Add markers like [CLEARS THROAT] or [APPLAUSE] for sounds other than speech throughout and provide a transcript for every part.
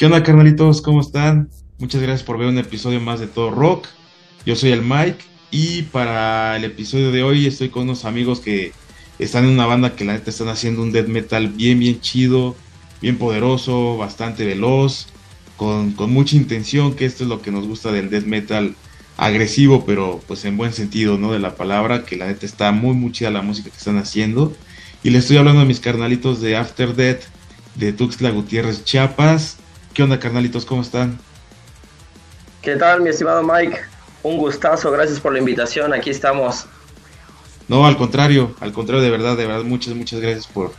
¿Qué onda, carnalitos? ¿Cómo están? Muchas gracias por ver un episodio más de Todo Rock. Yo soy el Mike y para el episodio de hoy estoy con unos amigos que están en una banda que la neta están haciendo un death metal bien, bien chido, bien poderoso, bastante veloz, con, con mucha intención, que esto es lo que nos gusta del death metal agresivo, pero pues en buen sentido, ¿no? De la palabra, que la neta está muy, muy chida la música que están haciendo. Y le estoy hablando a mis carnalitos de After Death, de Tuxtla Gutiérrez, Chiapas. ¿Qué onda, carnalitos? ¿Cómo están? ¿Qué tal, mi estimado Mike? Un gustazo, gracias por la invitación, aquí estamos. No, al contrario, al contrario, de verdad, de verdad, muchas, muchas gracias por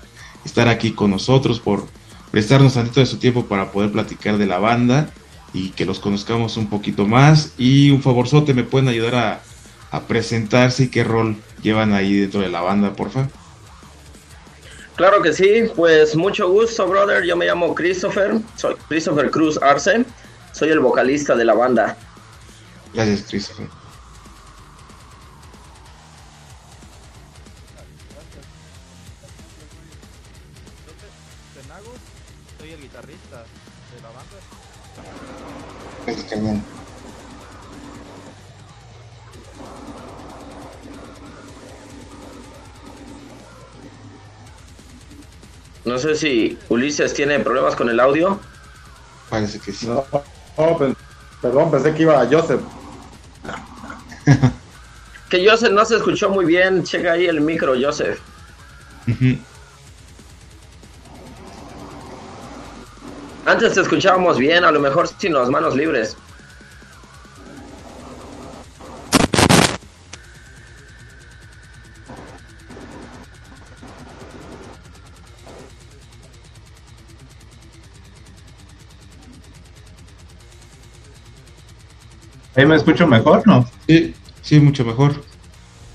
estar aquí con nosotros, por prestarnos tantito de su tiempo para poder platicar de la banda y que los conozcamos un poquito más. Y un favorzote, ¿me pueden ayudar a, a presentarse y qué rol llevan ahí dentro de la banda, porfa? Claro que sí, pues mucho gusto, brother. Yo me llamo Christopher, soy Christopher Cruz Arce, soy el vocalista de la banda. Gracias, Christopher. soy el guitarrista de la banda. No sé si Ulises tiene problemas con el audio. Parece que sí. No, no, perdón, pensé que iba a Joseph. [LAUGHS] Que Joseph no se escuchó muy bien. Checa ahí el micro, Joseph. Antes te escuchábamos bien, a lo mejor sin las manos libres. ¿Ahí me escucho mejor, no? Sí, sí, mucho mejor.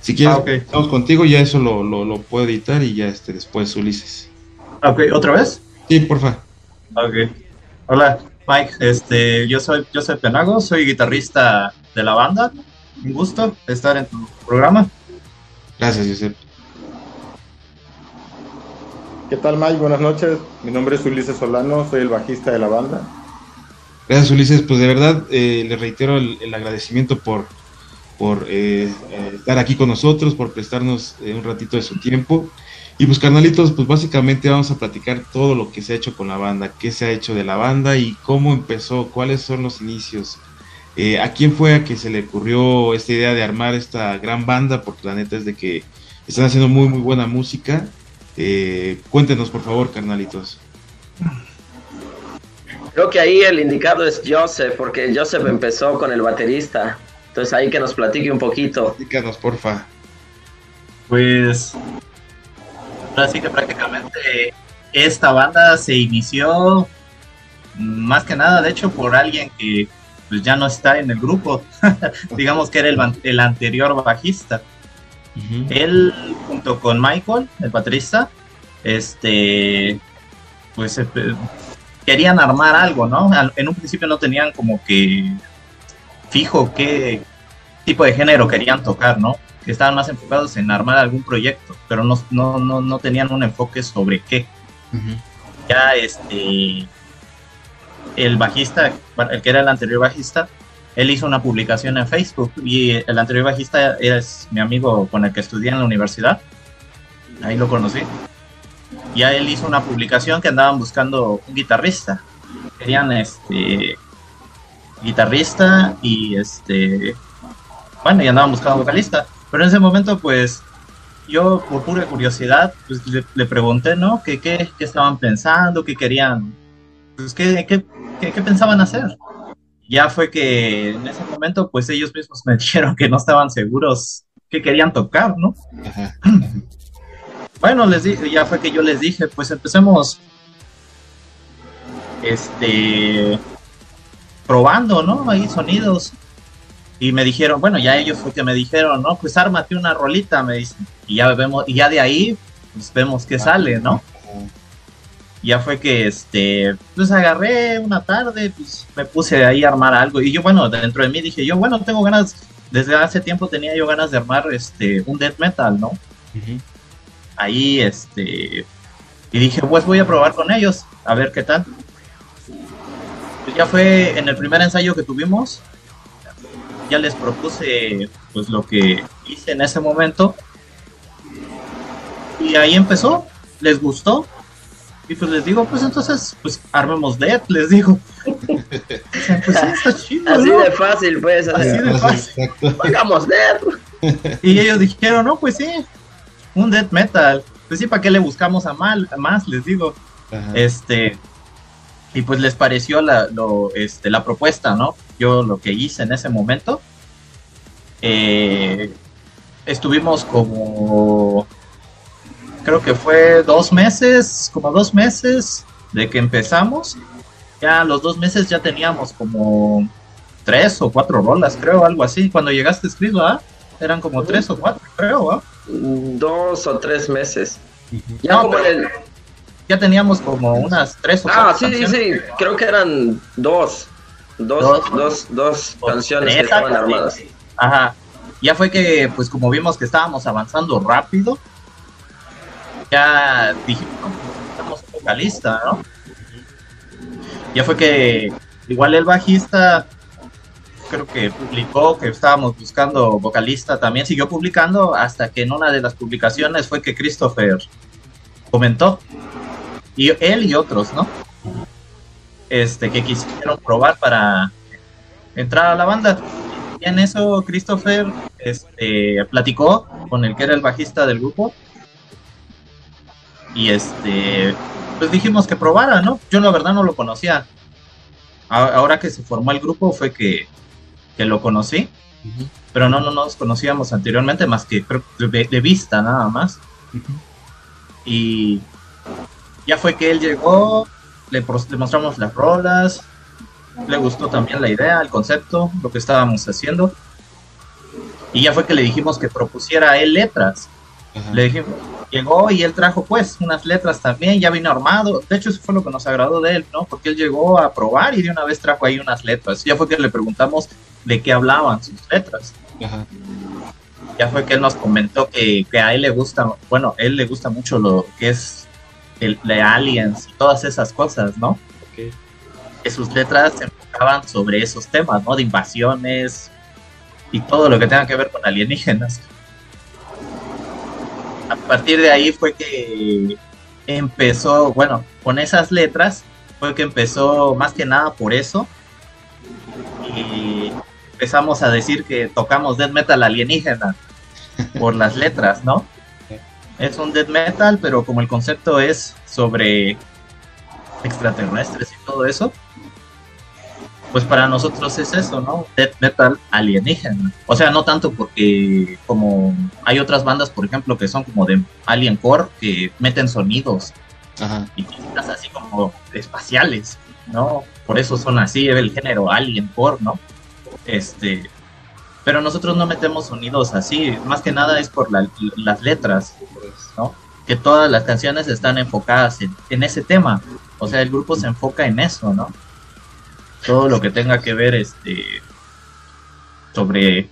Si quieres, Ah, ok. estamos contigo, ya eso lo, lo, lo puedo editar y ya este, después Ulises. Ok, ¿otra vez? Sí, porfa. Ok. Hola, Mike. Este, yo soy Joseph Penago, soy guitarrista de la banda. Un gusto estar en tu programa. Gracias, Josep. ¿Qué tal Mike? Buenas noches. Mi nombre es Ulises Solano, soy el bajista de la banda. Gracias, Ulises. Pues de verdad, eh, le reitero el, agradecimiento por, por eh, eh, estar aquí con nosotros, por prestarnos eh, un ratito de su tiempo. Y pues, carnalitos, pues básicamente vamos a platicar todo lo que se ha hecho con la banda, qué se ha hecho de la banda y cómo empezó, cuáles son los inicios. Eh, ¿A quién fue a que se le ocurrió esta idea de armar esta gran banda? Porque la neta es de que están haciendo muy, muy buena música. Cuéntenos, por favor, carnalitos. Creo que ahí el indicado es Joseph, porque Joseph empezó con el baterista. Entonces ahí que nos platique un poquito. Díganos, porfa. Pues, así que prácticamente esta banda se inició mm, más que nada, de hecho, por alguien que pues, ya no está en el grupo. [LAUGHS] Digamos que era el, ban- el anterior bajista. Él, junto con Michael, el baterista, este, pues querían armar algo, ¿no? En un principio no tenían como que fijo qué tipo de género querían tocar, ¿no? Que estaban más enfocados en armar algún proyecto, pero no, no, no, no tenían un enfoque sobre qué. Ya este, el bajista, el que era el anterior bajista, él hizo una publicación en Facebook y el anterior bajista es mi amigo con el que estudié en la universidad. Ahí lo conocí. Ya él hizo una publicación que andaban buscando un guitarrista. Querían este guitarrista y este bueno, y andaban buscando vocalista. Pero en ese momento, pues, yo por pura curiosidad, pues le, le pregunté, ¿no? ¿Qué, qué, qué estaban pensando? ¿Qué querían? Pues, ¿qué, qué, qué, qué pensaban hacer? Ya fue que en ese momento, pues ellos mismos me [LAUGHS] dijeron que no estaban seguros qué querían tocar, ¿no? Ajá. [CLEARS THROAT] Bueno, les dije, ya fue que yo les dije, pues empecemos este probando, ¿no? Ahí sonidos. Y me dijeron, bueno, ya ellos fue que me dijeron, no, pues ármate una rolita, me dicen. Y ya vemos, y ya de ahí, pues vemos qué sale, ¿no? Ya fue que este, pues agarré una tarde, pues me puse ahí a armar algo. Y yo, bueno, dentro de mí dije, yo, bueno, tengo ganas, desde hace tiempo tenía yo ganas de armar este un death metal, ¿no? Ahí este y dije pues voy a probar con ellos a ver qué tal pues ya fue en el primer ensayo que tuvimos, ya les propuse pues lo que hice en ese momento y ahí empezó, les gustó y pues les digo, pues entonces pues armemos Dead, les digo. [LAUGHS] pues está chido, así de fácil, pues, así, de fácil. Hagamos Dead. Y ellos dijeron, no, pues sí, un Dead Metal. Pues sí, ¿para qué le buscamos a mal, más? Les digo. Este, y pues les pareció la, lo, este, la propuesta, ¿no? Yo lo que hice en ese momento, eh, estuvimos como, creo que fue dos meses, como dos meses de que empezamos. Ya los dos meses ya teníamos como tres o cuatro rolas, creo, algo así. Cuando llegaste escrito, ¿ah? Eran como tres o cuatro, creo, ¿ah? Dos o tres meses. Ya como el ya teníamos como unas tres o Ah, sí, sí, sí, creo que eran dos. Dos, dos, dos, canciones que estaban armadas. Ajá. Ya fue que, pues como vimos que estábamos avanzando rápido, ya dijimos, estamos vocalista, ¿no? Ya fue que igual el bajista creo que publicó que estábamos buscando vocalista, también siguió publicando hasta que en una de las publicaciones fue que Christopher comentó y él y otros, ¿no? Este, que quisieron probar para entrar a la banda. Y en eso Christopher este, platicó con el que era el bajista del grupo. Y este, pues dijimos que probara, ¿no? Yo la verdad no lo conocía. Ahora que se formó el grupo fue que, que lo conocí. Pero no, no nos conocíamos anteriormente más que de, vista nada más. Y ya fue que él llegó, le, mostramos las rolas, le gustó también la idea, el concepto, lo que estábamos haciendo. Y ya fue que le dijimos que propusiera a él letras. Le dijimos, llegó y él trajo pues unas letras también, ya vino armado. De hecho, eso fue lo que nos agradó de él, ¿no? Porque él llegó a probar y de una vez trajo ahí unas letras. Ya fue que le preguntamos de qué hablaban sus letras. Ya fue que él nos comentó que, que a él le gusta, bueno, él le gusta mucho lo que es el, de Aliens y todas esas cosas, ¿no? Que sus letras se enfocaban sobre esos temas, ¿no? De invasiones y todo lo que tenga que ver con alienígenas. A partir de ahí fue que empezó, bueno, con esas letras fue que empezó más que nada por eso. Empezamos a decir que tocamos death metal alienígena por las letras, ¿no? es un death metal, pero como el concepto es sobre extraterrestres y todo eso, pues para nosotros es eso, ¿no? Death metal alienígena. O sea, no tanto porque como hay otras bandas, por ejemplo, que son como de alien core, que meten sonidos Ajá. y cosas así como espaciales, ¿no? Por eso son así, el género alien core, ¿no? Este, pero nosotros no metemos sonidos así, más que nada es por las letras, ¿no? Que todas las canciones están enfocadas en, ese tema, o sea, el grupo se enfoca en eso, ¿no? Todo lo que tenga que ver este sobre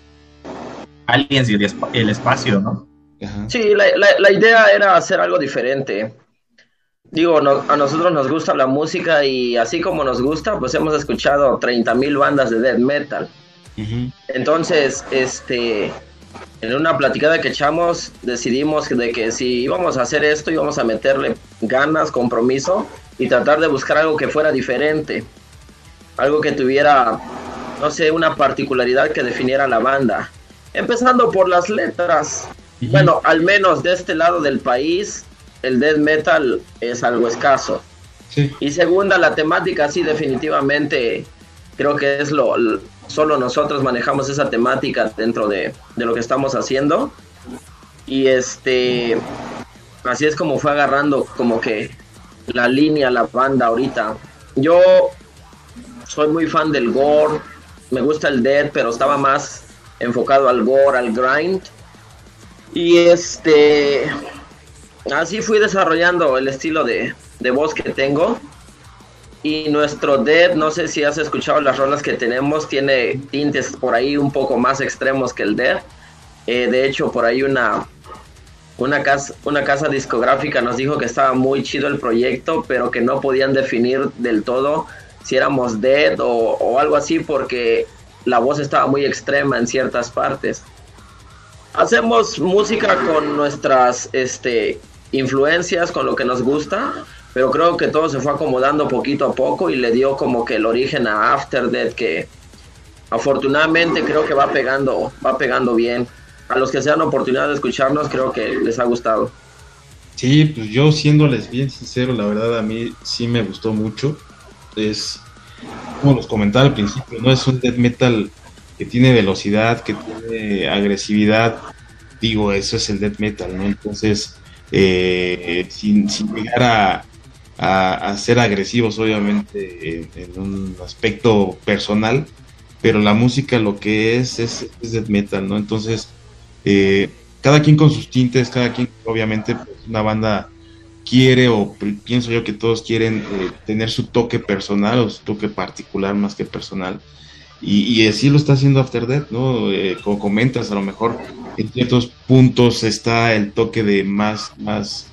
aliens y el, espacio, ¿no? Sí, la, idea era hacer algo diferente. Digo, a nosotros nos gusta la música y así como nos gusta, pues hemos escuchado 30.000 bandas de death metal. Entonces, este, en una platicada que echamos, decidimos de que si íbamos a hacer esto, íbamos a meterle ganas, compromiso y tratar de buscar algo que fuera diferente. Algo que tuviera, no sé, una particularidad que definiera la banda. Empezando por las letras. Bueno, al menos de este lado del país, el death metal es algo escaso. Y segunda, la temática sí definitivamente creo que es lo, solo nosotros manejamos esa temática dentro de, lo que estamos haciendo. Y este, así es como fue agarrando como que la línea, la banda ahorita. Yo soy muy fan del gore, me gusta el death, pero estaba más enfocado al gore, al grind. Y este, así fui desarrollando el estilo de, de voz que tengo. Y nuestro Dead, no sé si has escuchado las rolas que tenemos, tiene tintes por ahí un poco más extremos que el Dead. Eh, de hecho, por ahí una, una, casa, una casa discográfica nos dijo que estaba muy chido el proyecto, pero que no podían definir del todo si éramos dead o, o algo así porque la voz estaba muy extrema en ciertas partes. Hacemos música con nuestras este, influencias, con lo que nos gusta, pero creo que todo se fue acomodando poquito a poco y le dio como que el origen a After Death que afortunadamente creo que va pegando, va pegando bien. A los que se dan oportunidad de escucharnos creo que les ha gustado. Sí, pues yo siéndoles bien sincero, la verdad a mí sí me gustó mucho. Es, como los comentaba al principio, no es un death metal que tiene velocidad, que tiene agresividad. Digo, eso es el death metal, ¿no? Entonces, eh, sin, llegar a, ser agresivos, obviamente, en, un aspecto personal, pero la música lo que es es, death metal, ¿no? Entonces, eh, cada quien con sus tintes, cada quien, obviamente, pues, una banda quiere o pienso yo que todos quieren eh, tener su toque personal o su toque particular más que personal. Y, así lo está haciendo After Death, ¿no? Eh, como comentas, a lo mejor en ciertos puntos está el toque de más, más,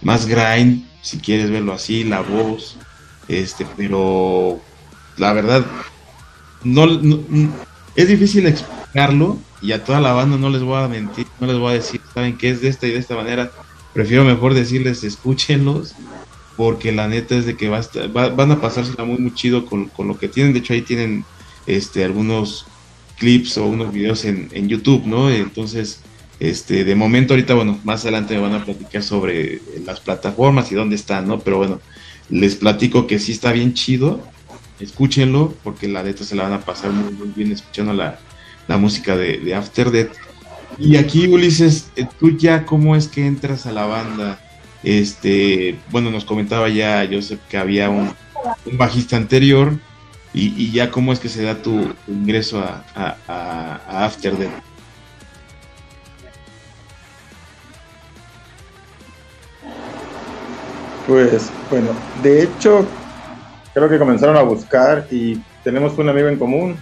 más grind, si quieres verlo así, la voz, este, pero la verdad, no, es difícil explicarlo y a toda la banda no les voy a mentir, no les voy a decir, saben que es de esta y de esta manera, prefiero mejor decirles escúchenlos porque la neta es de que va van a pasársela muy muy chido con, con, lo que tienen, de hecho ahí tienen este, algunos clips o unos videos en, YouTube, ¿no? Entonces, este, de momento ahorita, bueno, más adelante me van a platicar sobre las plataformas y dónde están, ¿no? Pero bueno, les platico que sí está bien chido, escúchenlo, porque la neta se la van a pasar muy, muy bien escuchando la, música de, After Death. Y aquí, Ulises, eh, tú ya cómo es que entras a la banda. Este, bueno, nos comentaba ya Joseph que había un, bajista anterior, y, ya cómo es que se da tu, ingreso a, After Death. Pues bueno, de hecho, creo que comenzaron a buscar y tenemos un amigo en común,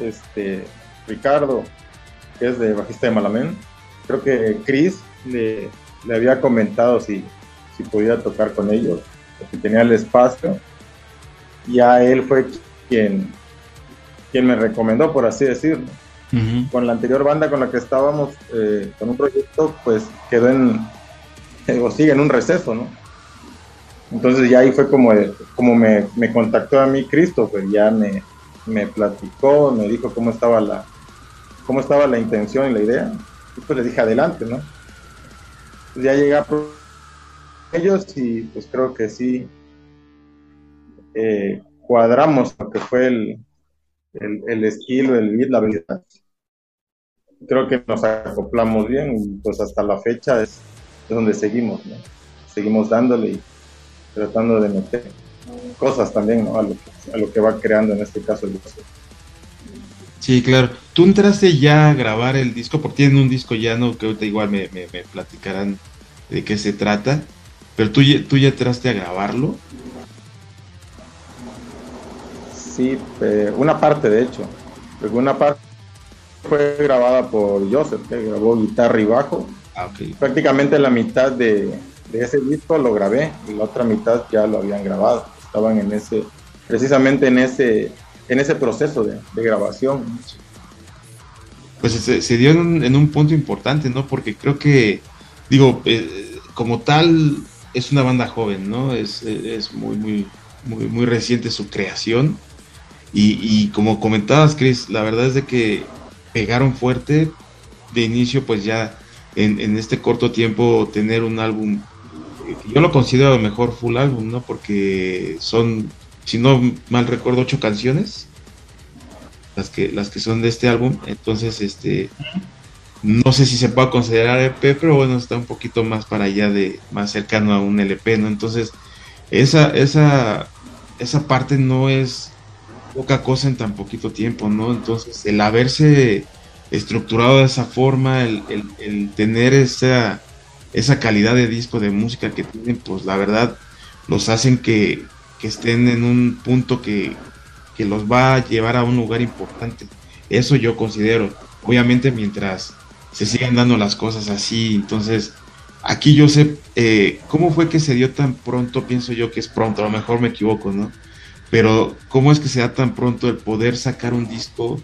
este Ricardo, que es de bajista de Malamén. Creo que Chris le, le había comentado si, si podía tocar con ellos, si tenía el espacio ya él fue quien, quien me recomendó, por así decirlo. Con la anterior banda con la que estábamos, eh, con un proyecto, pues quedó en, o sigue en un receso, ¿no? Entonces ya ahí fue como, como me, me, contactó a mí Christopher, ya me, me platicó, me dijo cómo estaba la, cómo estaba la intención y la idea. Y pues le dije adelante, ¿no? Pues ya llegué a ellos y pues creo que sí, eh, cuadramos lo que fue el, el, estilo, el beat, la habilidad. Creo que nos acoplamos bien y pues hasta la fecha es, donde seguimos, ¿no? Seguimos dándole y tratando de meter cosas también, ¿no? A lo, que, a lo que va creando en este caso el disco. Sí, claro. Tú entraste ya a grabar el disco, porque tienen un disco ya, ¿no? Que ahorita igual me, me, me platicarán de qué se trata. Pero tú, tú ya entraste a grabarlo sí, eh, una parte de hecho. Una parte fue grabada por Joseph, que grabó guitarra y bajo. Ah, Prácticamente la mitad de, ese disco lo grabé y la otra mitad ya lo habían grabado. Estaban en ese, precisamente en ese, en ese proceso de, grabación. Pues se, dio en un, punto importante, ¿no? Porque creo que, digo, eh, como tal, es una banda joven, ¿no? Es, es muy, muy, muy, muy reciente su creación y, como comentabas, Chris, la verdad es de que pegaron fuerte de inicio, pues ya en, este corto tiempo tener un álbum, yo lo considero el mejor full álbum, ¿no? Porque son, si no mal recuerdo, ocho canciones las que, las que son de este álbum. Entonces, este, no sé si se puede considerar EP, pero bueno, está un poquito más para allá de, más cercano a un LP, ¿no? Entonces, esa, esa, esa parte no es poca cosa en tan poquito tiempo, ¿no? Entonces, el haberse estructurado de esa forma, el, tener esa, esa calidad de disco de música que tienen, pues la verdad los hacen que, estén en un punto que, que, los va a llevar a un lugar importante. Eso yo considero. Obviamente mientras se sigan dando las cosas así, entonces aquí yo sé eh, cómo fue que se dio tan pronto, pienso yo que es pronto, a lo mejor me equivoco, ¿no? pero ¿cómo es que se da tan pronto el poder sacar un disco,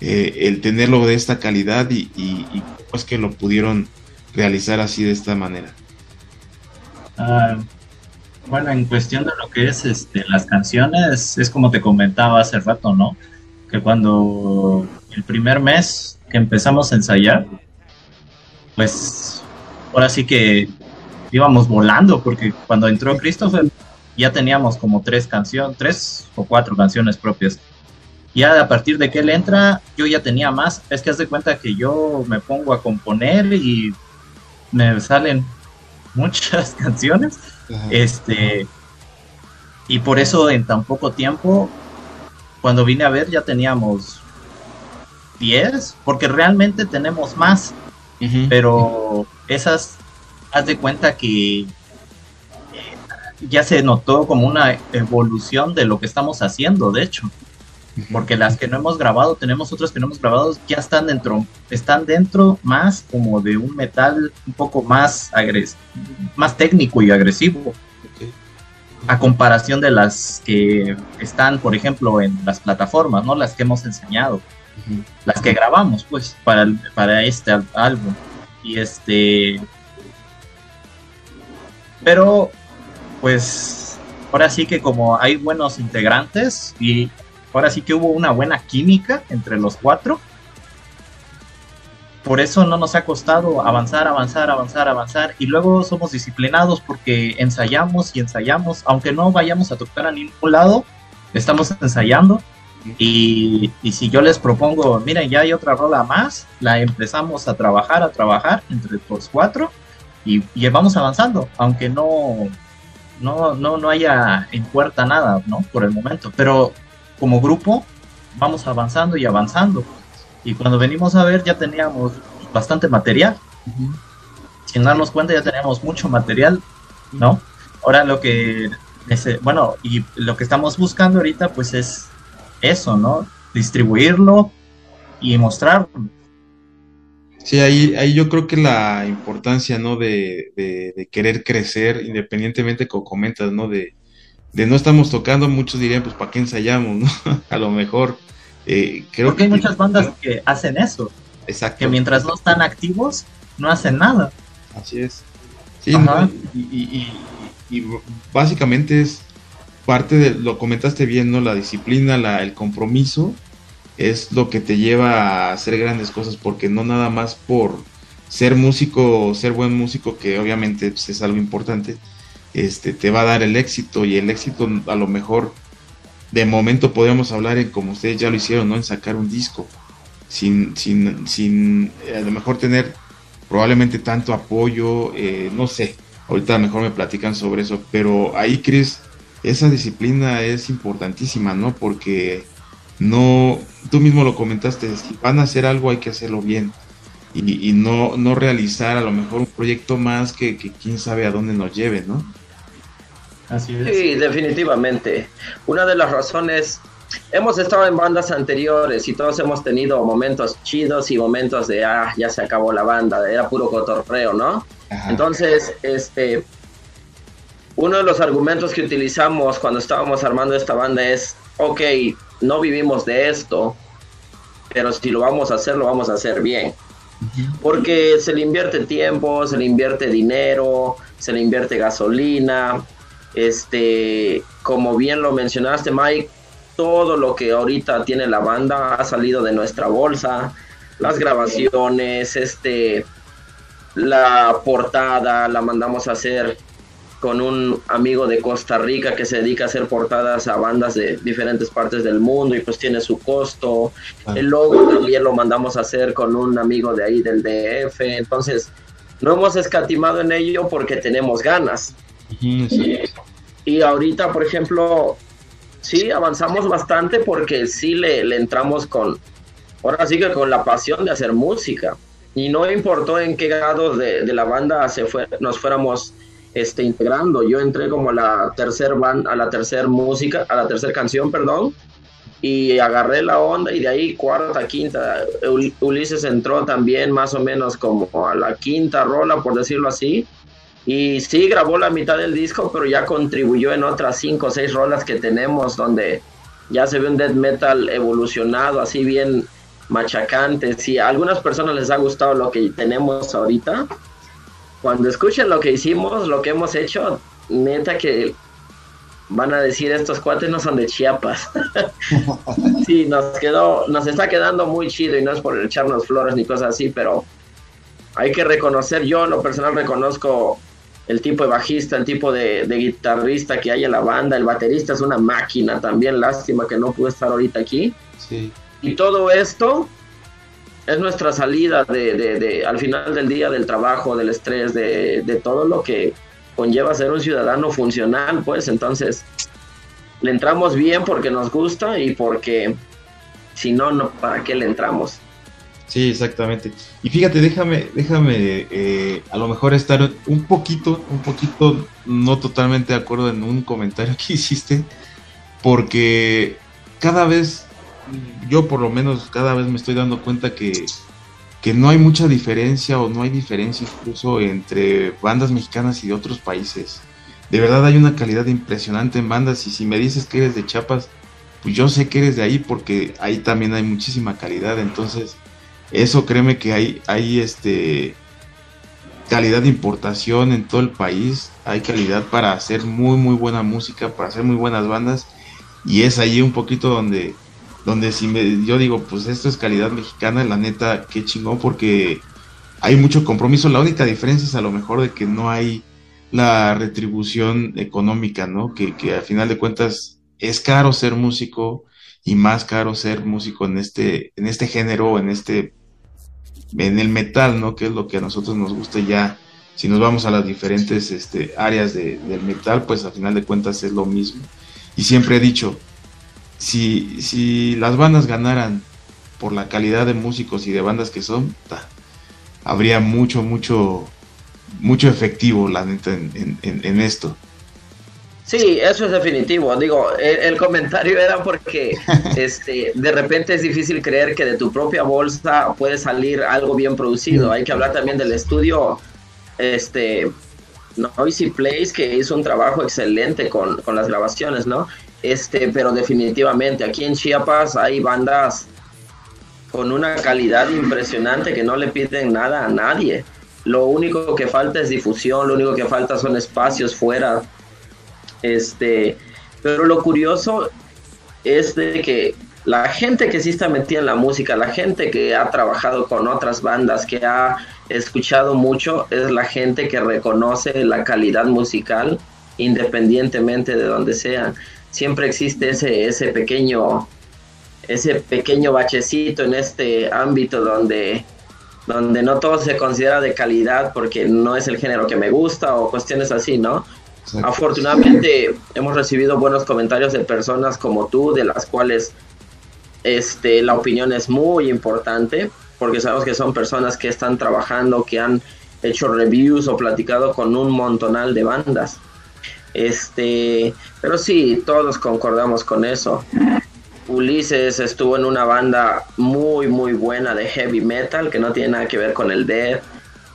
eh, el tenerlo de esta calidad y, cómo es que lo pudieron realizar así de esta manera? Ah, bueno, en cuestión de lo que es este, las canciones, es como te comentaba hace rato, ¿no? Que cuando el primer mes que empezamos a ensayar, pues ahora sí que íbamos volando, porque cuando entró Christopher ya teníamos como tres canciones, tres o cuatro canciones propias. Ya a partir de que él entra, yo ya tenía más. Es que haz de cuenta que yo me pongo a componer y me salen muchas [LAUGHS] canciones. Este, y por eso en tan poco tiempo, cuando vine a ver, ya teníamos 10, porque realmente tenemos más. Pero esas, haz de cuenta que ya se notó como una evolución de lo que estamos haciendo, de hecho. Porque las que no hemos grabado, tenemos otras que no hemos grabado, ya están dentro, están dentro más como de un metal un poco más agres más técnico y agresivo. A comparación de las que están, por ejemplo, en las plataformas, ¿no? Las que hemos enseñado. Las que grabamos, pues, para, para este álbum. Y este. Pero pues ahora sí que como hay buenos integrantes y ahora sí que hubo una buena química entre los cuatro, por eso no nos ha costado avanzar, avanzar, avanzar, avanzar. Y luego somos disciplinados porque ensayamos y ensayamos, aunque no vayamos a tocar a ningún lado, estamos ensayando. Y, si yo les propongo, miren, ya hay otra rola más, la empezamos a trabajar, a trabajar entre los cuatro y, y vamos avanzando, aunque no, no, no, no haya en puerta nada, ¿no? Por el momento. Pero como grupo vamos avanzando y avanzando. Y cuando venimos a ver ya teníamos bastante material. Sin darnos cuenta ya teníamos mucho material, ¿no? Ahora lo que, bueno, y lo que estamos buscando ahorita pues es eso, ¿no? Distribuirlo y mostrarlo. Sí, ahí, ahí yo creo que la importancia, ¿no? De, querer crecer, independientemente, como comentas, ¿no? De, no estamos tocando, muchos dirían, pues, ¿para qué ensayamos, no? [LAUGHS] A lo mejor. Eh, creo Porque hay muchas bandas que hacen eso. Exacto. Que mientras no están activos, no hacen nada. Así es. Sí, y, y, básicamente es parte de, lo comentaste bien, ¿no? La disciplina, la, el compromiso es lo que te lleva a hacer grandes cosas, porque no nada más por ser músico, ser buen músico, que obviamente pues, es algo importante, este, te va a dar el éxito y el éxito a lo mejor de momento podríamos hablar en como ustedes ya lo hicieron, ¿no? En sacar un disco, sin, sin, sin a lo mejor tener probablemente tanto apoyo, eh, no sé, ahorita mejor me platican sobre eso, pero ahí Chris, esa disciplina es importantísima, ¿no? Porque no, tú mismo lo comentaste, si van a hacer algo hay que hacerlo bien y, no, no realizar a lo mejor un proyecto más que, quién sabe a dónde nos lleve, ¿no? Así es. Sí, definitivamente. Una de las razones, hemos estado en bandas anteriores y todos hemos tenido momentos chidos y momentos de, ah, ya se acabó la banda, era puro cotorreo, ¿no? Entonces, este, uno de los argumentos que utilizamos cuando estábamos armando esta banda es, ok, no vivimos de esto, pero si lo vamos a hacer, lo vamos a hacer bien. Porque se le invierte tiempo, se le invierte dinero, se le invierte gasolina. Este, como bien lo mencionaste, Mike, todo lo que ahorita tiene la banda ha salido de nuestra bolsa. Las grabaciones, este, la portada la mandamos a hacer con un amigo de Costa Rica que se dedica a hacer portadas a bandas de diferentes partes del mundo y pues tiene su costo. El logo también lo mandamos a hacer con un amigo de ahí del DF. Entonces, no hemos escatimado en ello porque tenemos ganas. Y, ahorita, por ejemplo, sí, avanzamos bastante porque sí le, le entramos con, ahora sí que con la pasión de hacer música. Y no importó en qué grado de, de la banda se fue, nos fuéramos este, integrando. Yo entré como a la tercer band, a la tercer música, a la tercera canción, perdón, y agarré la onda y de ahí cuarta, quinta. Ulises entró también más o menos como a la quinta rola, por decirlo así. Y sí, grabó la mitad del disco, pero ya contribuyó en otras cinco o seis rolas que tenemos, donde ya se ve un death metal evolucionado, así bien machacante. Si a algunas personas les ha gustado lo que tenemos ahorita, cuando escuchen lo que hicimos, lo que hemos hecho, neta que van a decir estos cuates no son de Chiapas. [LAUGHS] sí, nos quedó, nos está quedando muy chido y no es por echarnos flores ni cosas así, pero hay que reconocer, yo en lo personal reconozco el tipo de bajista, el tipo de, guitarrista que hay en la banda, el baterista es una máquina también, lástima que no pude estar ahorita aquí. Y todo esto es nuestra salida de, al final del día del trabajo, del estrés, de, de todo lo que conlleva ser un ciudadano funcional, pues entonces le entramos bien porque nos gusta y porque si no, no ¿para qué le entramos? Sí, exactamente. Y fíjate, déjame, déjame eh, a lo mejor estar un poquito, un poquito no totalmente de acuerdo en un comentario que [LAUGHS] hiciste, porque cada vez, yo por lo menos cada vez me estoy dando cuenta que que no hay mucha diferencia o no hay diferencia incluso entre bandas mexicanas y de otros países. De verdad hay una calidad impresionante en bandas y si me dices que eres de Chiapas, pues yo sé que eres de ahí porque ahí también hay muchísima calidad. Entonces, eso créeme que hay, hay este calidad de importación en todo el país, hay calidad para hacer muy muy buena música, para hacer muy buenas bandas y es ahí un poquito donde donde si me, yo digo, pues esto es calidad mexicana, la neta, qué chingón, porque hay mucho compromiso. La única diferencia es a lo mejor de que no hay la retribución económica, ¿no? Que, que al final de cuentas es caro ser músico y más caro ser músico en este, en este género, en este, en el metal, ¿no? Que es lo que a nosotros nos gusta ya. Si nos vamos a las diferentes este, áreas de, del metal, pues al final de cuentas es lo mismo. Y siempre he dicho, si, si las bandas ganaran por la calidad de músicos y de bandas que son, habría mucho, mucho, mucho efectivo, la neta, en, en, esto. Sí, eso es definitivo. Digo, el, comentario era porque [LAUGHS] este, de repente es difícil creer que de tu propia bolsa puede salir algo bien producido. Hay que hablar también del estudio este, Noisy Place, que hizo un trabajo excelente con, con las grabaciones, ¿no? Este, pero definitivamente aquí en Chiapas hay bandas con una calidad impresionante que no le piden nada a nadie. Lo único que falta es difusión, lo único que falta son espacios fuera. Este, pero lo curioso es de que la gente que sí está metida en la música, la gente que ha trabajado con otras bandas, que ha escuchado mucho, es la gente que reconoce la calidad musical independientemente de donde sean siempre existe ese, ese pequeño ese pequeño bachecito en este ámbito donde, donde no todo se considera de calidad porque no es el género que me gusta o cuestiones así, ¿no? Afortunadamente hemos recibido buenos comentarios de personas como tú, de las cuales este, la opinión es muy importante, porque sabemos que son personas que están trabajando, que han hecho reviews o platicado con un montonal de bandas. Este, pero sí, todos concordamos con eso. Ulises estuvo en una banda muy muy buena de heavy metal que no tiene nada que ver con el death.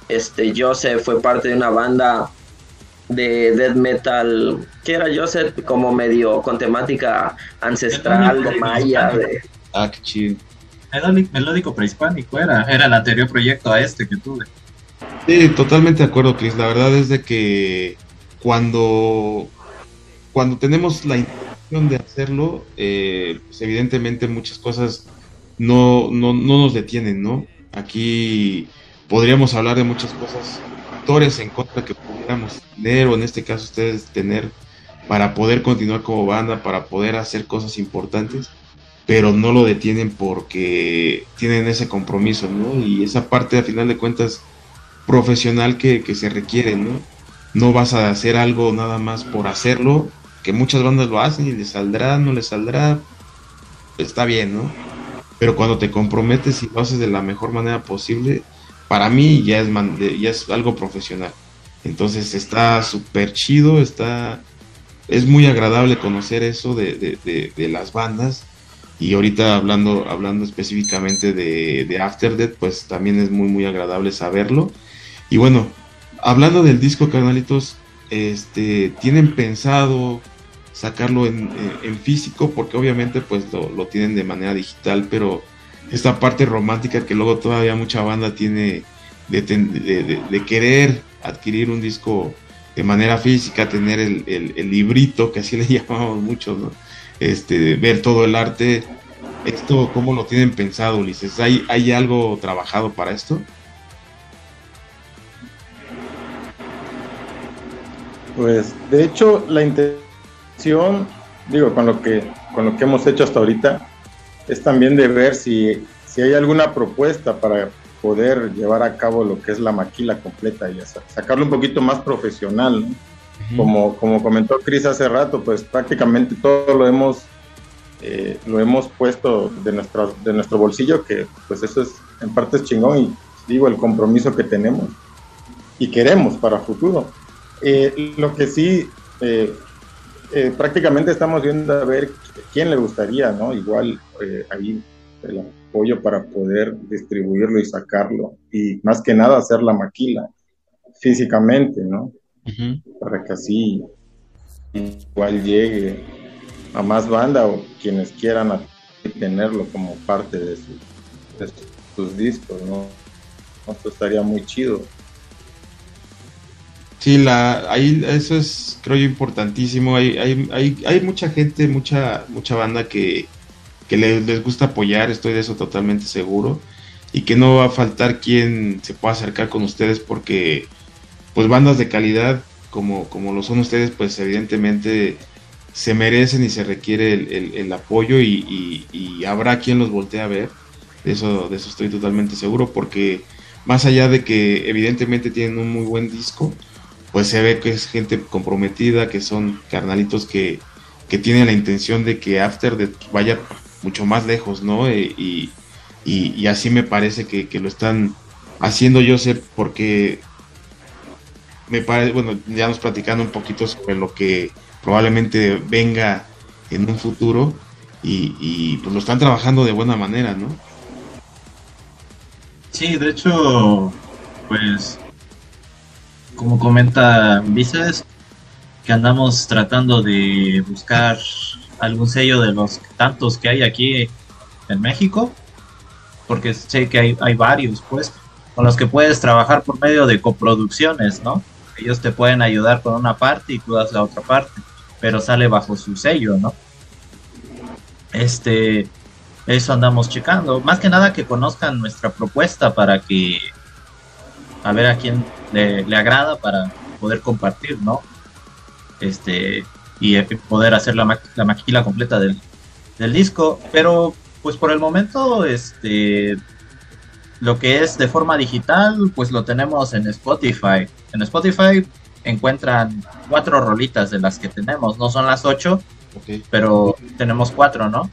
Este Joseph fue parte de una banda de death metal que era Joseph como medio con temática ancestral de maya de ah, melódico prehispánico era era el anterior proyecto a este que tuve. Sí totalmente de acuerdo Chris. La verdad es de que cuando, cuando tenemos la intención de hacerlo, eh, pues evidentemente muchas cosas no, no, no nos detienen, ¿no? Aquí podríamos hablar de muchas cosas, factores en contra que pudiéramos tener, o en este caso ustedes tener, para poder continuar como banda, para poder hacer cosas importantes, pero no lo detienen porque tienen ese compromiso, ¿no? Y esa parte, a final de cuentas, profesional que, que se requiere, ¿no? no vas a hacer algo nada más por hacerlo, que muchas bandas lo hacen y les saldrá, no les saldrá, está bien, ¿no? Pero cuando te comprometes y lo haces de la mejor manera posible, para mí ya es, ya es algo profesional. Entonces está súper chido, está, es muy agradable conocer eso de, de, las bandas. Y ahorita hablando, hablando específicamente de, After Death, pues también es muy, muy agradable saberlo. Y bueno, hablando del disco, carnalitos, este, ¿tienen pensado sacarlo en, físico? Porque obviamente pues lo, tienen de manera digital, pero esta parte romántica que luego todavía mucha banda tiene de, querer adquirir un disco de manera física, tener el, librito, que así [LAUGHS] le llamamos mucho. Este, ver todo el arte. ¿Esto cómo lo tienen pensado, Ulises? ¿Hay, ¿Hay algo trabajado para esto? Pues de hecho la intención, digo, con lo que, con lo que hemos hecho hasta ahorita, es también de ver si, si hay alguna propuesta para poder llevar a cabo lo que es la maquila completa y sacarlo un poquito más profesional. como, como comentó Cris hace rato, pues prácticamente todo lo hemos, eh, lo hemos puesto de nuestro, de nuestro bolsillo, que pues eso es en parte es chingón y digo el compromiso que tenemos y queremos para futuro. Eh, lo que sí, eh, prácticamente estamos viendo a ver quién le gustaría, ¿no? Igual ahí el apoyo para poder distribuirlo y sacarlo. Y más que nada hacer la maquila físicamente, ¿no? Para que así igual llegue a más banda o quienes quieran tenerlo como parte de, sus discos, ¿no? Esto estaría muy chido. Sí, la, ahí eso es, creo yo, importantísimo. Hay, hay, hay, hay mucha gente, mucha, mucha banda que, les, gusta apoyar, estoy de eso totalmente seguro. Y que no va a faltar quien se pueda acercar con ustedes porque, pues, bandas de calidad como, como lo son ustedes, pues, evidentemente se merecen y se requiere el, apoyo y, habrá quien los voltee a ver. De eso, de eso estoy totalmente seguro porque más allá de que evidentemente tienen un muy buen disco, pues se ve que es gente comprometida, que son carnalitos que, que tienen la intención de que After vaya mucho más lejos, ¿no? Eh, y, y, así me parece que, lo están haciendo, yo sé, porque me parece, bueno, ya nos platicando un poquito sobre lo que probablemente venga en un futuro y, y pues lo están trabajando de buena manera, ¿no? Sí, de hecho, pues como comenta Vices, que andamos tratando de buscar algún sello de los tantos que hay aquí en México, porque sé que hay, hay varios, pues, con los que puedes trabajar por medio de coproducciones, ¿no? Ellos te pueden ayudar con una parte y tú das la otra parte, pero sale bajo su sello, ¿no? Este, eso andamos checando. Más que nada que conozcan nuestra propuesta para que a ver a quién le, agrada para poder compartir, ¿no? Este, y eh, poder hacer la, la maquila completa del, disco. Pero, pues por el momento, este, lo que es de forma digital, pues lo tenemos en Spotify. En Spotify encuentran cuatro rolitas de las que tenemos, no son las ocho, pero tenemos cuatro, ¿no?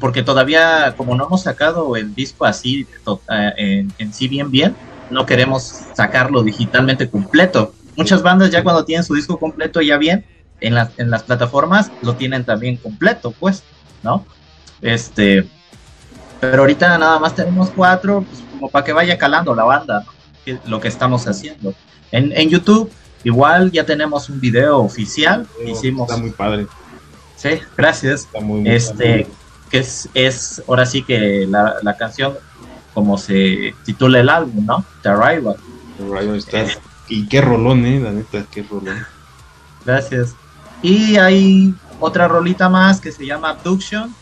Porque todavía, como no hemos sacado el disco así eh, en, en sí bien bien, no queremos sacarlo digitalmente completo. Muchas bandas ya cuando tienen su disco completo ya bien, en, en las plataformas lo tienen también completo, pues, ¿no? Este, pero ahorita nada más tenemos cuatro, pues, como para que vaya calando la banda, lo que estamos haciendo. En, en, YouTube, igual ya tenemos un video oficial. hicimos. Está muy padre. Sí, gracias. este, que es, es ahora sí que la, la canción como se titula el álbum, ¿no? The Arrival. The Arrival está. y qué rolón, eh, la neta, qué rolón. Gracias. Y hay otra rolita más que se llama Abduction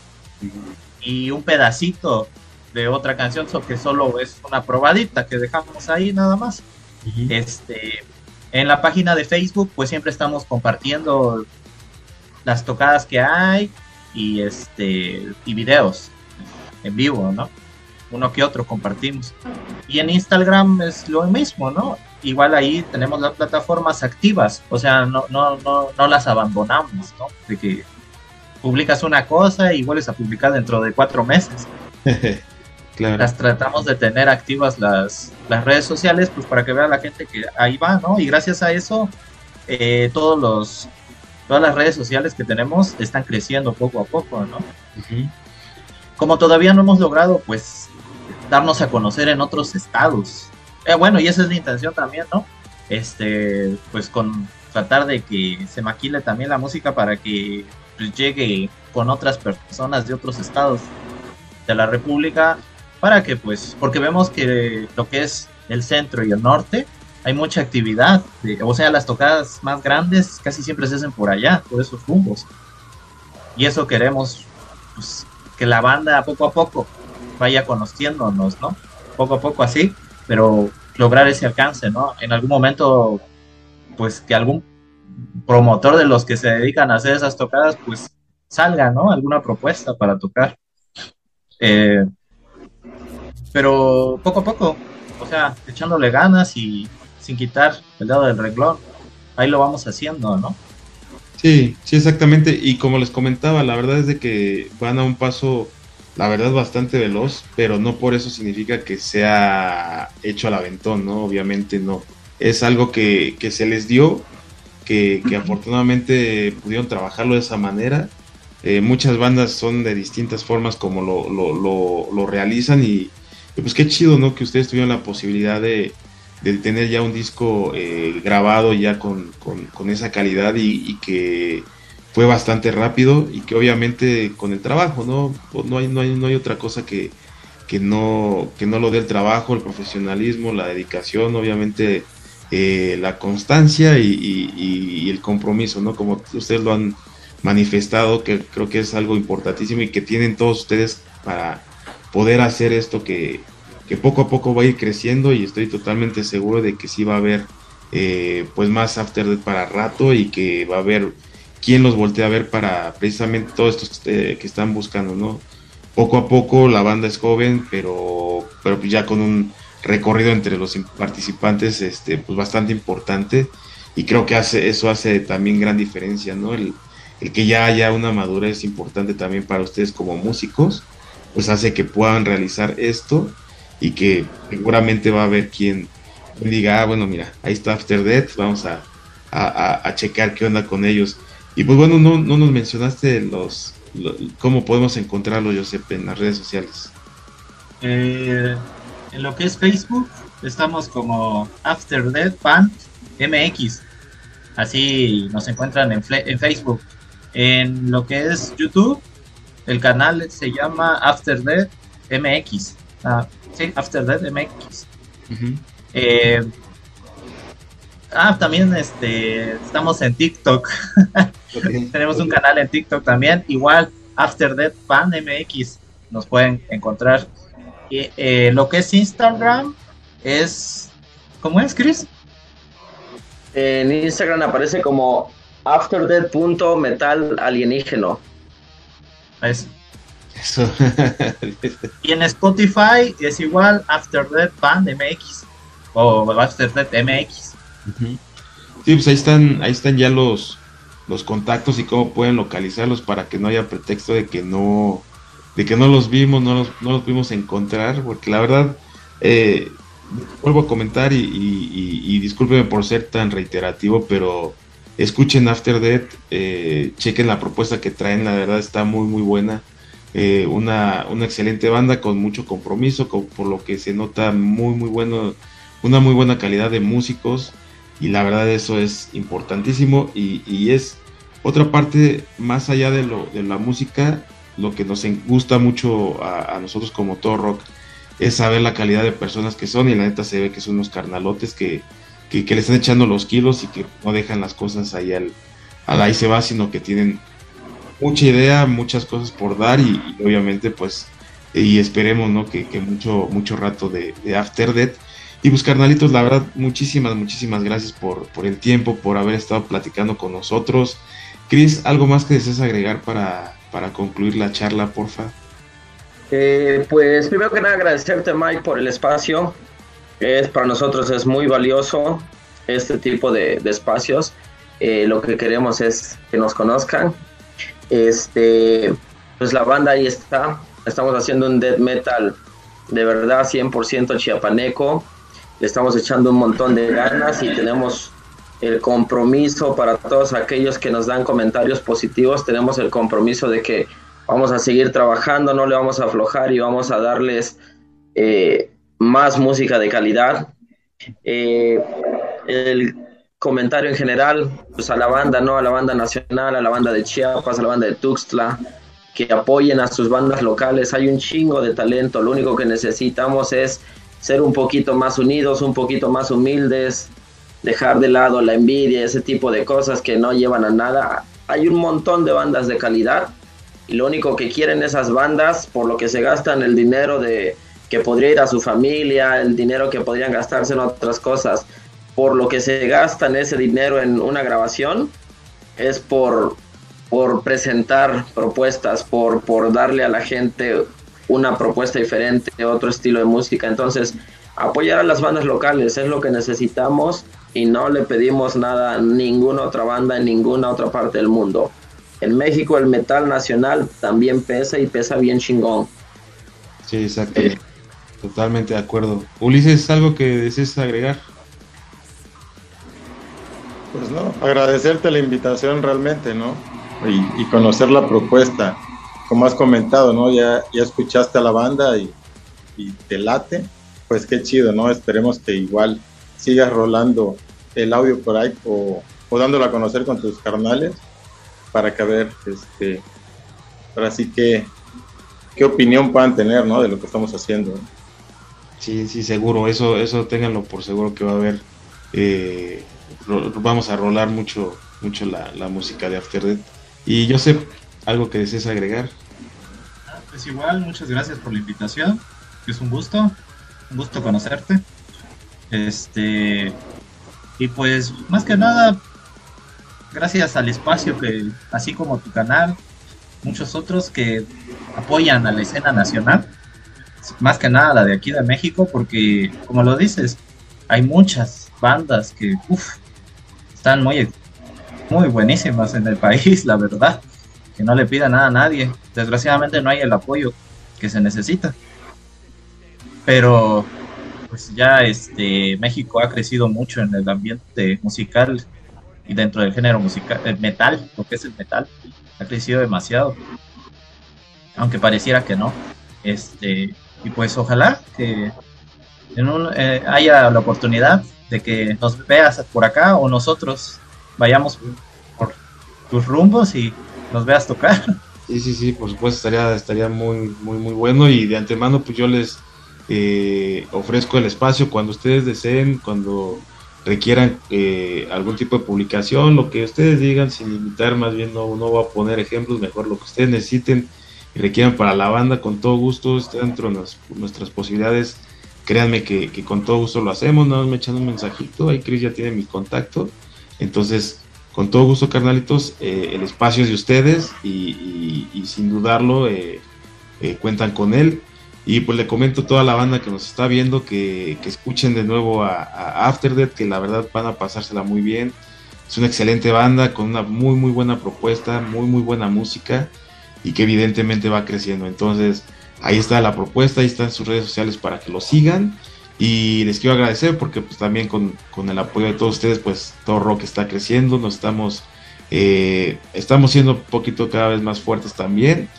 y un pedacito de otra canción que solo es una probadita que dejamos ahí nada más. Este, en la página de Facebook pues siempre estamos compartiendo las tocadas que hay y este y videos en vivo, ¿no? uno que otro compartimos. Y en Instagram es lo mismo, ¿no? Igual ahí tenemos las plataformas activas, o sea, no, no, no, no las abandonamos, ¿no? De que publicas una cosa y vuelves a publicar dentro de cuatro meses. [LAUGHS] claro. Las tratamos de tener activas las, las redes sociales, pues para que vea la gente que ahí va, ¿no? Y gracias a eso, eh, todos los, todas las redes sociales que tenemos están creciendo poco a poco, ¿no? Como todavía no hemos logrado, pues, darnos a conocer en otros estados. Eh, bueno, y esa es la intención también, ¿no? este, pues con tratar de que se maquile también la música para que pues, llegue con otras personas de otros estados de la República para que pues, porque vemos que lo que es el centro y el norte hay mucha actividad, o sea, las tocadas más grandes casi siempre se hacen por allá, por esos rumbos. Y eso queremos, pues, que la banda poco a poco vaya conociéndonos, ¿no? Poco a poco así, pero lograr ese alcance, ¿no? En algún momento, pues que algún promotor de los que se dedican a hacer esas tocadas, pues salga, ¿no? Alguna propuesta para tocar. Eh, pero poco a poco, o sea, echándole ganas y sin quitar el dedo del reglón, ahí lo vamos haciendo, ¿no? Sí, sí, exactamente. Y como les comentaba, la verdad es de que van a un paso, la verdad, bastante veloz, pero no por eso significa que sea hecho al aventón, ¿no? Obviamente no. Es algo que, que se les dio, que, que, afortunadamente pudieron trabajarlo de esa manera. Eh, muchas bandas son de distintas formas como lo, lo, lo, lo realizan y, y, pues qué chido, ¿no? Que ustedes tuvieron la posibilidad de, de tener ya un disco eh, grabado ya con, con, esa calidad y, que fue bastante rápido y que obviamente con el trabajo, ¿no? Pues no hay, no hay, no hay otra cosa que, que, no, que no lo dé el trabajo, el profesionalismo, la dedicación, obviamente eh, la constancia y, el compromiso, ¿no? Como ustedes lo han manifestado, que creo que es algo importantísimo y que tienen todos ustedes para poder hacer esto que, que poco a poco va a ir creciendo y estoy totalmente seguro de que sí va a haber eh, pues más After para rato y que va a haber quien los voltee a ver para precisamente todos estos que, están buscando, ¿no? Poco a poco la banda es joven, pero, pero ya con un recorrido entre los participantes este, pues bastante importante y creo que hace, eso hace también gran diferencia, ¿no? El, el que ya haya una madurez importante también para ustedes como músicos, pues hace que puedan realizar esto y que seguramente va a haber quien diga, ah, bueno, mira, ahí está After Death, vamos a, a, checar qué onda con ellos. Y pues bueno, no, no nos mencionaste los, cómo podemos encontrarlo, Josep, en las redes sociales. Eh, en lo que es Facebook, estamos como After Death Band MX. Así nos encuentran en, en Facebook. En lo que es YouTube, el canal se llama After Death MX. Ah, Sí, After Death MX. Eh, ah, también este, estamos en TikTok. [LAUGHS] Tenemos un canal en TikTok también. Igual, After Death Fan MX. Nos pueden encontrar. Y, eh, lo que es Instagram es. ¿Cómo es, Chris? En Instagram aparece como afterdeath.metal alienígeno. Es [LAUGHS] y en Spotify es igual After Death Band MX o After Death MX. Sí, pues ahí están, ahí están ya los, los contactos y cómo pueden localizarlos para que no haya pretexto de que no, de que no los vimos, no los, no los pudimos encontrar, porque la verdad, eh, vuelvo a comentar y, y, por ser tan reiterativo, pero escuchen After Death, eh, chequen la propuesta que traen, la verdad está muy muy buena. Eh, una, una, excelente banda con mucho compromiso, por lo que se nota muy muy bueno, una muy buena calidad de músicos y la verdad eso es importantísimo y, es otra parte más allá de, lo, de la música, lo que nos gusta mucho a, nosotros como todo rock es saber la calidad de personas que son y la neta se ve que son unos carnalotes que, que, le están echando los kilos y que no dejan las cosas ahí al, al ahí se va, sino que tienen mucha idea, muchas cosas por dar y, obviamente pues y esperemos ¿no? que, mucho, mucho rato de, After Death. Y pues carnalitos, la verdad, muchísimas, muchísimas gracias por, por el tiempo, por haber estado platicando con nosotros. Chris, ¿algo más que desees agregar para, para concluir la charla, porfa? Eh, pues primero que nada agradecerte Mike por el espacio. Es, para nosotros es muy valioso este tipo de, espacios. Eh, lo que queremos es que nos conozcan, este, pues la banda ahí está. Estamos haciendo un death metal de verdad 100% chiapaneco. Le estamos echando un montón de ganas y tenemos el compromiso para todos aquellos que nos dan comentarios positivos. Tenemos el compromiso de que vamos a seguir trabajando, no le vamos a aflojar y vamos a darles eh, más música de calidad. Eh, el comentario en general, pues a la banda, ¿no? A la banda nacional, a la banda de Chiapas, a la banda de Tuxtla, que apoyen a sus bandas locales. Hay un chingo de talento, lo único que necesitamos es ser un poquito más unidos, un poquito más humildes, dejar de lado la envidia, ese tipo de cosas que no llevan a nada. Hay un montón de bandas de calidad y lo único que quieren esas bandas, por lo que se gastan el dinero de que podría ir a su familia, el dinero que podrían gastarse en otras cosas, por lo que se gastan ese dinero en una grabación, es por, por presentar propuestas, por, por darle a la gente una propuesta diferente, otro estilo de música. Entonces, apoyar a las bandas locales es lo que necesitamos y no le pedimos nada a ninguna otra banda en ninguna otra parte del mundo. En México el metal nacional también pesa y pesa bien chingón. Sí, exacto. Totalmente de acuerdo. Ulises, ¿algo que desees agregar? Pues no, agradecerte la invitación realmente, ¿no? Y, conocer la propuesta. Como has comentado, ¿no? Ya, ya escuchaste a la banda y, te late. Pues qué chido, ¿no? Esperemos que igual sigas rolando el audio por ahí o, o dándolo a conocer con tus carnales para que a ver, este, ahora sí que, qué opinión puedan tener, ¿no? De lo que estamos haciendo. Sí, sí, seguro, eso, eso ténganlo por seguro que va a haber. Eh, vamos a rolar mucho, mucho la, música de After Death. Y sé algo que desees agregar. Pues igual, muchas gracias por la invitación. Es un gusto, un gusto conocerte. Este, y pues, más que nada, gracias al espacio que, así como tu canal, muchos otros que apoyan a la escena nacional más que nada la de aquí de México, porque como lo dices, hay muchas bandas que están muy, muy buenísimas en el país, [LAUGHS] la verdad, que no le pida nada a nadie. Desgraciadamente no hay el apoyo que se necesita. Pero pues ya este México ha crecido mucho en el ambiente musical y dentro del género musical, el metal, lo que es el metal, ha crecido demasiado. Aunque pareciera que no. Este, y pues ojalá que en un, eh, haya la oportunidad de que nos veas por acá o nosotros vayamos por tus rumbos y nos veas tocar. Sí, sí, sí, por supuesto estaría, estaría muy, muy, muy bueno y de antemano pues yo les eh, ofrezco el espacio cuando ustedes deseen, cuando requieran eh, algún tipo de publicación, lo que ustedes digan sin limitar, más bien no, no voy a poner ejemplos, mejor lo que ustedes necesiten y requieran para la banda, con todo gusto, está dentro de nuestras posibilidades. Créanme que, con todo gusto lo hacemos, nada más me echan un mensajito, ahí Chris ya tiene mi contacto. Entonces, con todo gusto, carnalitos, eh, el espacio es de ustedes y, sin dudarlo eh, eh, cuentan con él. Y pues le comento a toda la banda que nos está viendo que, escuchen de nuevo a, a After Death, que la verdad van a pasársela muy bien. Es una excelente banda con una muy muy buena propuesta, muy muy buena música y que evidentemente va creciendo. Entonces, ahí está la propuesta, ahí están sus redes sociales para que lo sigan. Y les quiero agradecer porque pues también con, el apoyo de todos ustedes, pues todo rock está creciendo, nos estamos, eh, estamos siendo un poquito cada vez más fuertes también.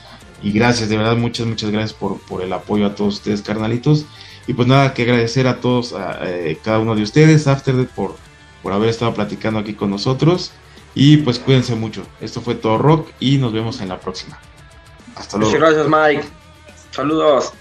Y gracias, de verdad, muchas, muchas gracias por, por el apoyo a todos ustedes, carnalitos. Y pues nada, que agradecer a todos, a, eh, cada uno de ustedes, After por, por haber estado platicando aquí con nosotros. Y pues cuídense mucho. Esto fue todo rock y nos vemos en la próxima. Hasta luego. Muchas gracias, Mike. Saludos.